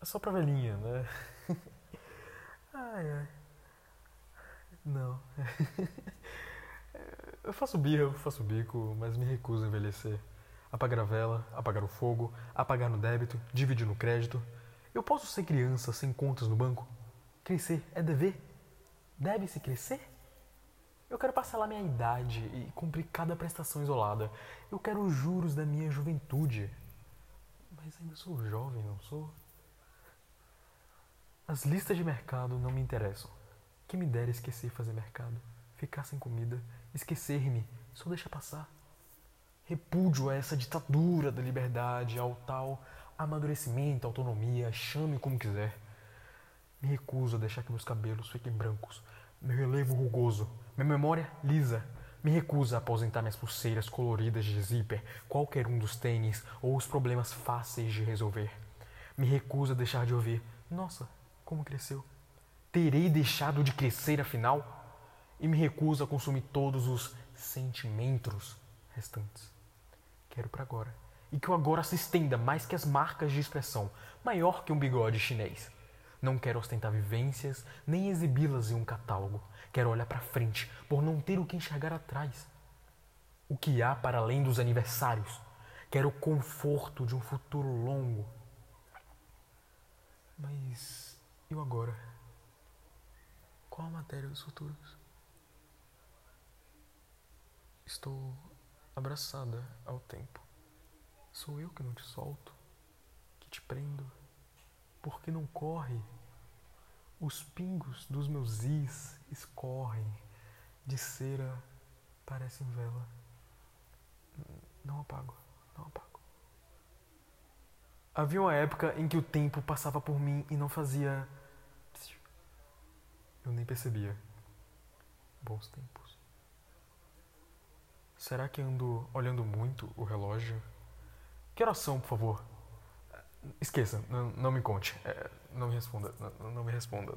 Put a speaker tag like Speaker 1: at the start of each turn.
Speaker 1: É só pra velhinha, né? ai, ai. Não. eu faço birra, eu faço bico, mas me recuso a envelhecer. Apagar a vela, apagar o fogo, apagar no débito, dividir no crédito. Eu posso ser criança sem contas no banco? Crescer é dever? Deve-se crescer? Eu quero parcelar minha idade e cumprir cada prestação isolada. Eu quero os juros da minha juventude. Mas ainda sou jovem, não sou? As listas de mercado não me interessam. Que me dera esquecer fazer mercado, ficar sem comida, esquecer-me, só deixa passar. Repúdio a essa ditadura da liberdade, ao tal amadurecimento, autonomia, chame como quiser. Me recuso a deixar que meus cabelos fiquem brancos, meu relevo rugoso, minha memória lisa. Me recuso a aposentar minhas pulseiras coloridas de zíper, qualquer um dos tênis ou os problemas fáceis de resolver. Me recuso a deixar de ouvir, nossa, como cresceu. Terei deixado de crescer afinal? E me recuso a consumir todos os sentimentos restantes. Quero para agora. E que o agora se estenda mais que as marcas de expressão, maior que um bigode chinês. Não quero ostentar vivências, nem exibi-las em um catálogo. Quero olhar para frente, por não ter o que enxergar atrás. O que há para além dos aniversários? Quero o conforto de um futuro longo. Mas e o agora? Qual a matéria dos futuros? Estou abraçada ao tempo. Sou eu que não te solto, que te prendo, porque não corre. Os pingos dos meus is escorrem, de cera parecem vela. Não apago, não apago. Havia uma época em que o tempo passava por mim e não fazia eu nem percebia. Bons tempos. Será que ando olhando muito o relógio? Que oração, por favor? Esqueça, não, não me conte. É, não me responda. Não, não me responda.